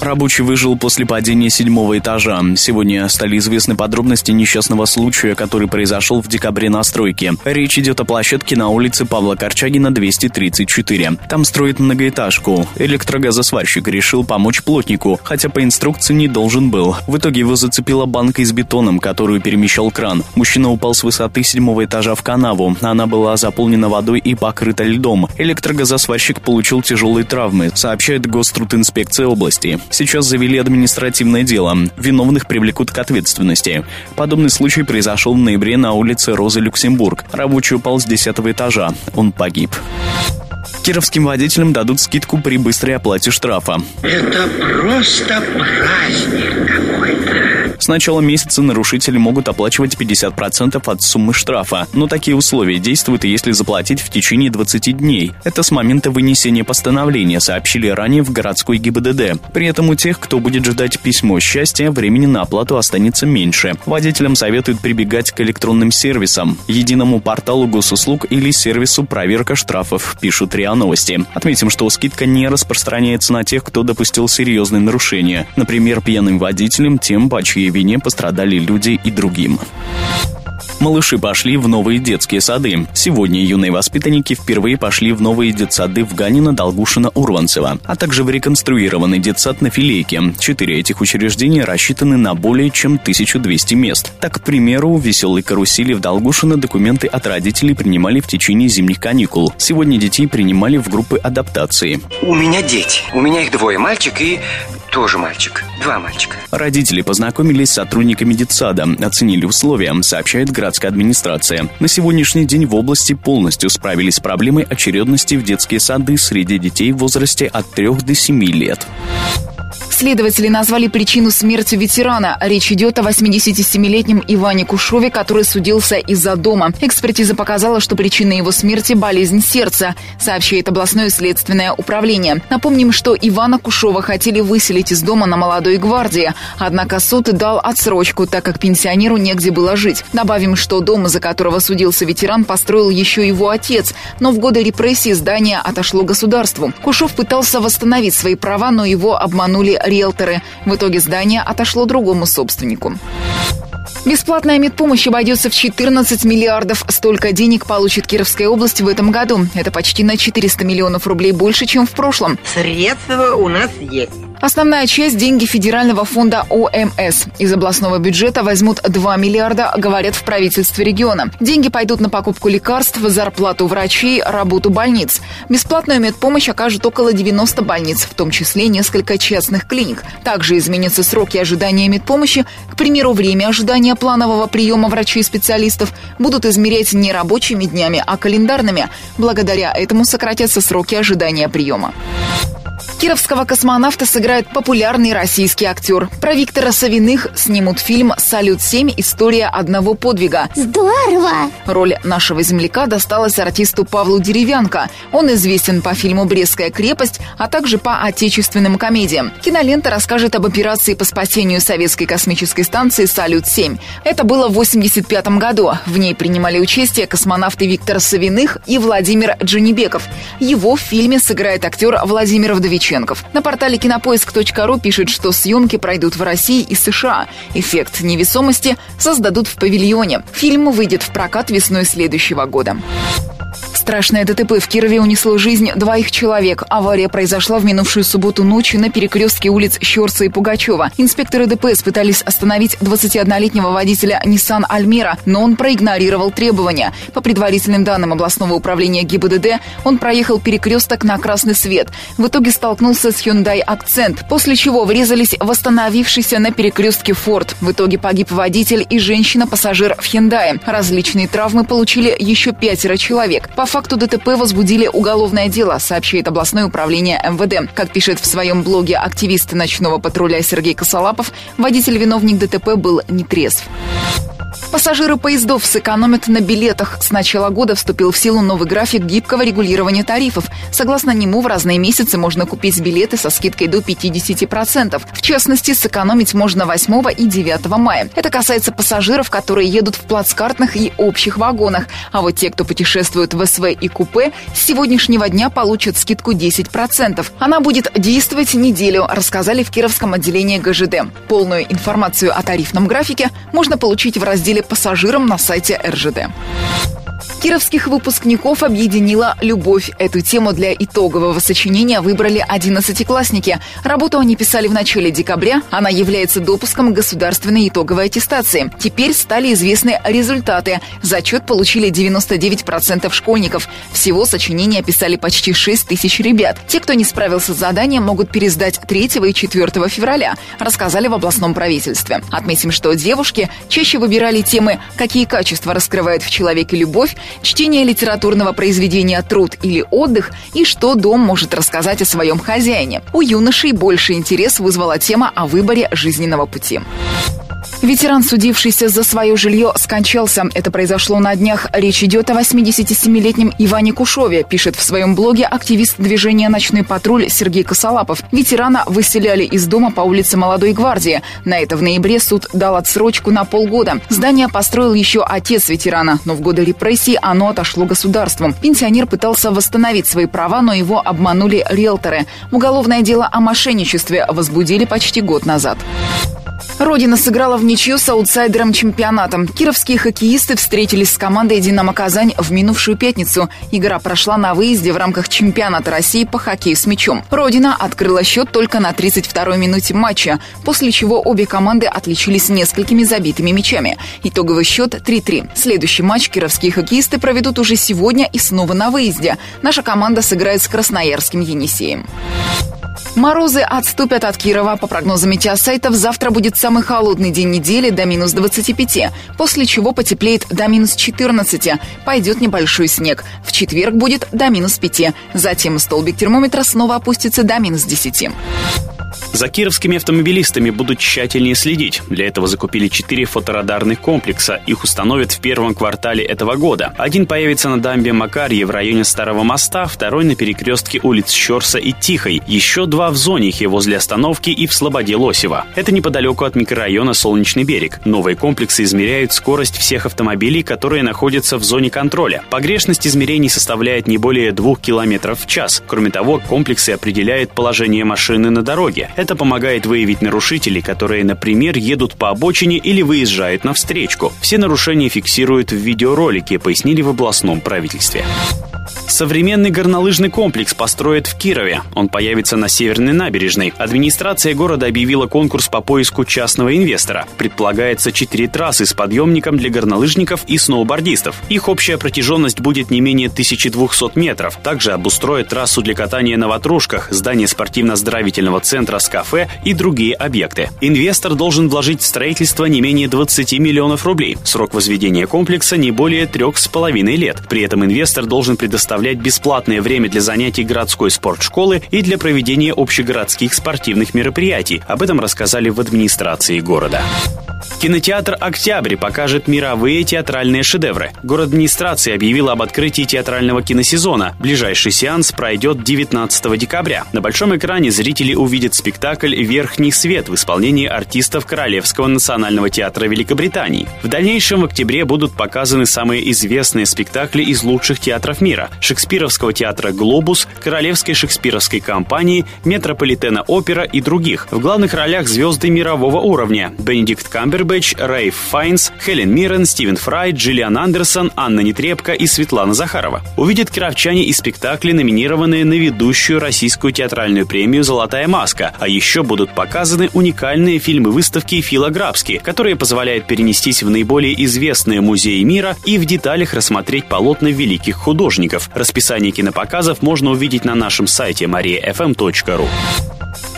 Рабочий выжил после падения седьмого этажа. Сегодня стали известны подробности несчастного случая, который произошел в декабре на стройке. Речь идет о площадке на улице Павла Корчагина, 234. Там строят многоэтажку. Электрогазосварщик решил помочь плотнику, хотя по инструкции не должен был. В итоге его зацепила банка с бетоном, которую перемещал кран. Мужчина упал с высоты седьмого этажа в канаву. Она была заполнена водой и покрыта льдом. Электрогазосварщик получил тяжелые травмы, сообщает Гострудинспекция области. Сейчас завели административное дело. Виновных привлекут к ответственности. Подобный случай произошел в ноябре на улице Розы Люксембург. Рабочий упал с 10 этажа. Он погиб. Кировским водителям дадут скидку при быстрой оплате штрафа. Это просто праздник какой-то. С начала месяца нарушители могут оплачивать 50% от суммы штрафа, но такие условия действуют, если заплатить в течение 20 дней. Это с момента вынесения постановления, сообщили ранее в городской ГИБДД. При этом у тех, кто будет ждать письмо счастья, времени на оплату останется меньше. Водителям советуют прибегать к электронным сервисам, единому порталу госуслуг или сервису проверка штрафов, пишут РИА Новости. Отметим, что скидка не распространяется на тех, кто допустил серьезные нарушения. Например, пьяным водителям, тем, по чьей вине пострадали люди и другим. Малыши пошли в новые детские сады. Сегодня юные воспитанники впервые пошли в новые детсады в Ганина, Долгушина, Урванцева, а также в реконструированный детсад на Филейке. Четыре этих учреждения рассчитаны на более чем 1200 мест. Так, к примеру, в веселой карусели в Долгушино документы от родителей принимали в течение зимних каникул. Сегодня детей принимали в группы адаптации. У меня дети. У меня их двое, мальчик и тоже мальчик. Два мальчика. Родители познакомились с сотрудниками детсада, оценили условия, сообщает городская администрация. На сегодняшний день в области полностью справились с проблемой очередности в детские сады среди детей в возрасте от 3 до 7 лет. Следователи назвали причину смерти ветерана. Речь идет о 87-летнем Иване Кушове, который судился из-за дома. Экспертиза показала, что причиной его смерти – болезнь сердца, сообщает областное следственное управление. Напомним, что Ивана Кушова хотели выселить из дома на молодой гвардии. Однако суд дал отсрочку, так как пенсионеру негде было жить. Добавим, что дом, за которого судился ветеран, построил еще его отец. Но в годы репрессий здание отошло государству. Кушов пытался восстановить свои права, но его обманули риэлторы. В итоге здание отошло другому собственнику. Бесплатная медпомощь обойдется в 14 миллиардов. Столько денег получит Кировская область в этом году. Это почти на 400 миллионов рублей больше, чем в прошлом. Средства у нас есть. Основная часть – деньги Федерального фонда ОМС. Из областного бюджета возьмут 2 миллиарда, говорят в правительстве региона. Деньги пойдут на покупку лекарств, зарплату врачей, работу больниц. Бесплатную медпомощь окажут около 90 больниц, в том числе несколько частных клиник. Также изменятся сроки ожидания медпомощи. К примеру, время ожидания планового приема врачей-специалистов будут измерять не рабочими днями, а календарными. Благодаря этому сократятся сроки ожидания приема. Кировского космонавта сыграет популярный российский актер. Про Виктора Савиных снимут фильм «Салют-7. История одного подвига». Здорово! Роль нашего земляка досталась артисту Павлу Деревянко. Он известен по фильму «Брестская крепость», а также по отечественным комедиям. Кинолента расскажет об операции по спасению советской космической станции «Салют-7». Это было в 1985 году. В ней принимали участие космонавты Виктор Савиных и Владимир Джанибеков. Его в фильме сыграет актер Владимир Вдовиченков. На портале кинопоиск.ру пишет, что съемки пройдут в России и США. Эффект невесомости создадут в павильоне. Фильм выйдет в прокат весной следующего года. Страшное ДТП в Кирове унесло жизнь двоих человек. Авария произошла в минувшую субботу ночью на перекрестке улиц Щерца и Пугачева. Инспекторы ДПС пытались остановить 21-летнего водителя Nissan Альмера, но он проигнорировал требования. По предварительным данным областного управления ГИБДД, он проехал перекресток на красный свет. В итоге столкнулся с Hyundai Accent, после чего врезались в остановившийся на перекрестке Ford. В итоге погиб водитель и женщина-пассажир в Hyundai. Различные травмы получили еще пятеро человек. По факту ДТП возбудили уголовное дело, сообщает областное управление МВД. Как пишет в своем блоге активист ночного патруля Сергей Косолапов, водитель-виновник ДТП был нетрезв. Пассажиры поездов сэкономят на билетах. С начала года вступил в силу новый график гибкого регулирования тарифов. Согласно нему, в разные месяцы можно купить билеты со скидкой до 50%. В частности, сэкономить можно 8 и 9 мая. Это касается пассажиров, которые едут в плацкартных и общих вагонах. А вот те, кто путешествует в СВ и купе, с сегодняшнего дня получат скидку 10%. Она будет действовать неделю, рассказали в Кировском отделении ГЖД. Полную информацию о тарифном графике можно получить в разделе пассажирам на сайте РЖД. Кировских выпускников объединила любовь. Эту тему для итогового сочинения выбрали одиннадцатиклассники. Работу они писали в начале декабря. Она является допуском государственной итоговой аттестации. Теперь стали известны результаты. Зачет получили 99% школьников. Всего сочинение писали почти 6 тысяч ребят. Те, кто не справился с заданием, могут пересдать 3 и 4 февраля, рассказали в областном правительстве. Отметим, что девушки чаще выбирали темы «Какие качества раскрывает в человеке любовь», чтение литературного произведения «Труд» или «Отдых» и что дом может рассказать о своем хозяине. У юношей больше интерес вызвала тема о выборе жизненного пути. Ветеран, судившийся за свое жилье, скончался. Это произошло на днях. Речь идет о 87-летнем Иване Кушове, пишет в своем блоге активист движения «Ночной патруль» Сергей Косолапов. Ветерана выселяли из дома по улице Молодой Гвардии. На это в ноябре суд дал отсрочку на полгода. Здание построил еще отец ветерана, но в годы репрессий оно отошло государству. Пенсионер пытался восстановить свои права, но его обманули риэлторы. Уголовное дело о мошенничестве возбудили почти год назад. Родина сыграла в ничью с аутсайдером чемпионата. Кировские хоккеисты встретились с командой «Динамо Казань» в минувшую пятницу. Игра прошла на выезде в рамках чемпионата России по хоккею с мячом. Родина открыла счет только на 32-й минуте матча, после чего обе команды отличились несколькими забитыми мячами. Итоговый счет 3-3. Следующий матч кировские хоккеисты проведут уже сегодня и снова на выезде. Наша команда сыграет с красноярским «Енисеем». Морозы отступят от Кирова. По прогнозам метеосайтов, завтра будет самый холодный день недели до минус 25, после чего потеплеет до минус 14. Пойдет небольшой снег. В четверг будет до минус 5. Затем столбик термометра снова опустится до минус 10. За кировскими автомобилистами будут тщательнее следить. Для этого закупили четыре фоторадарных комплекса. Их установят в первом квартале этого года. Один появится на дамбе Макарьи в районе Старого моста, второй на перекрестке улиц Щерса и Тихой. Еще два в Зонихе возле остановки и в Слободе Лосева. Это неподалеку от микрорайона Солнечный берег. Новые комплексы измеряют скорость всех автомобилей, которые находятся в зоне контроля. Погрешность измерений составляет не более двух километров в час. Кроме того, комплексы определяют положение машины на дороге. Это помогает выявить нарушителей, которые, например, едут по обочине или выезжают на встречку. Все нарушения фиксируют в видеоролике, пояснили в областном правительстве. Современный горнолыжный комплекс построят в Кирове. Он появится на Северной набережной. Администрация города объявила конкурс по поиску частного инвестора. Предполагается четыре трассы с подъемником для горнолыжников и сноубордистов. Их общая протяженность будет не менее 1200 метров. Также обустроят трассу для катания на ватрушках, здание спортивно-оздоровительного центра с кафе и другие объекты. Инвестор должен вложить в строительство не менее 20 миллионов рублей. Срок возведения комплекса не более трех с половиной лет. При этом инвестор должен предоставлять бесплатное время для занятий городской спортшколы и для проведения общегородских спортивных мероприятий. Об этом рассказали в администрации города. Кинотеатр «Октябрь» покажет мировые театральные шедевры. Город администрации объявила об открытии театрального киносезона. Ближайший сеанс пройдет 19 декабря. На большом экране зрители увидят спектакль «Верхний свет» в исполнении артистов Королевского национального театра Великобритании. В дальнейшем в октябре будут показаны самые известные спектакли из лучших театров мира – Шекспировского театра «Глобус», Королевской шекспировской компании, Метрополитена опера и других. В главных ролях звезды мирового уровня – Бенедикт Камбербэтч, Камбербэтч, Рейф Файнс, Хелен Миррен, Стивен Фрай, Джиллиан Андерсон, Анна Нетребко и Светлана Захарова. Увидят кировчане и спектакли, номинированные на ведущую российскую театральную премию «Золотая маска», а еще будут показаны уникальные фильмы-выставки Фила Грабски, которые позволяют перенестись в наиболее известные музеи мира и в деталях рассмотреть полотна великих художников. Расписание кинопоказов можно увидеть на нашем сайте mariafm.ru.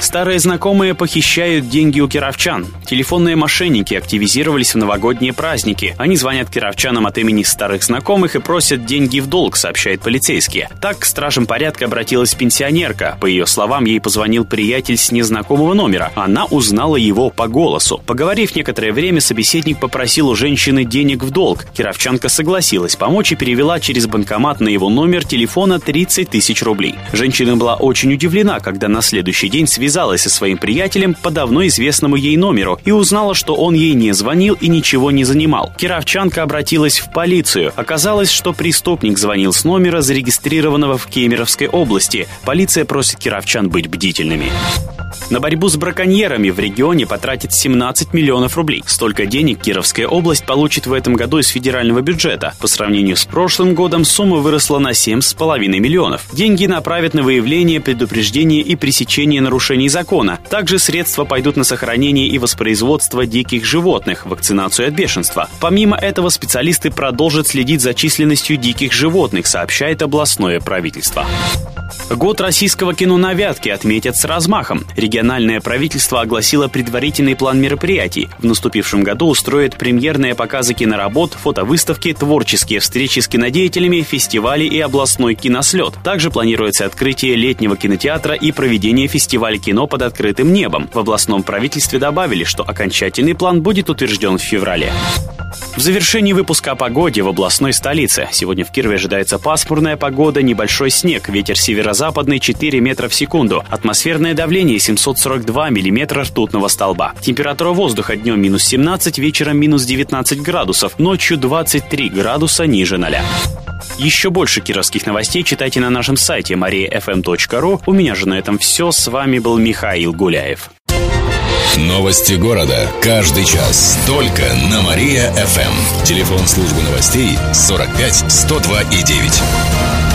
Старые знакомые похищают деньги у кировчан. Телефонные мошенники активизировались в новогодние праздники. Они звонят кировчанам от имени старых знакомых и просят деньги в долг, сообщает полицейские. Так к стражам порядка обратилась пенсионерка. По ее словам, ей позвонил приятель с незнакомого номера. Она узнала его по голосу. Поговорив некоторое время, собеседник попросил у женщины денег в долг. Кировчанка согласилась помочь и перевела через банкомат на его номер телефона 30 тысяч рублей. Женщина была очень удивлена, когда на следующий день связалась со своим приятелем по давно известному ей номеру и узнала, что он ей не звонил и ничего не занимал. Кировчанка обратилась в полицию. Оказалось, что преступник звонил с номера, зарегистрированного в Кемеровской области. Полиция просит кировчан быть бдительными. На борьбу с браконьерами в регионе потратит 17 миллионов рублей. Столько денег Кировская область получит в этом году из федерального бюджета. По сравнению с прошлым годом сумма выросла на 7,5 миллионов. Деньги направят на выявление, предупреждение и пресечение нарушений закона. Также средства пойдут на сохранение и воспроизводство диких животных, вакцинацию от бешенства. Помимо этого, специалисты продолжат следить за численностью диких животных, сообщает областное правительство. Год российского кино на Вятке отметят с размахом. Региональное правительство огласило предварительный план мероприятий. В наступившем году устроит премьерные показы киноработ, фотовыставки, творческие встречи с кинодеятелями, фестивали и областной кинослет. Также планируется открытие летнего кинотеатра и проведение фестиваля кино под открытым небом. В областном правительстве добавили, что окончательный план будет утвержден в феврале. В завершении выпуска о погоде в областной столице. Сегодня в Кирове ожидается пасмурная погода, небольшой снег, ветер северо-западный 4 метра в секунду, атмосферное давление 742 миллиметра ртутного столба. Температура воздуха днем минус 17, вечером минус 19 градусов, ночью 23 градуса ниже 0. Еще больше кировских новостей читайте на нашем сайте mariafm.ru. У меня же на этом все. С вами был Михаил Гуляев. Новости города. Каждый час. Только на Мария-ФМ. Телефон службы новостей 45 102 и 9.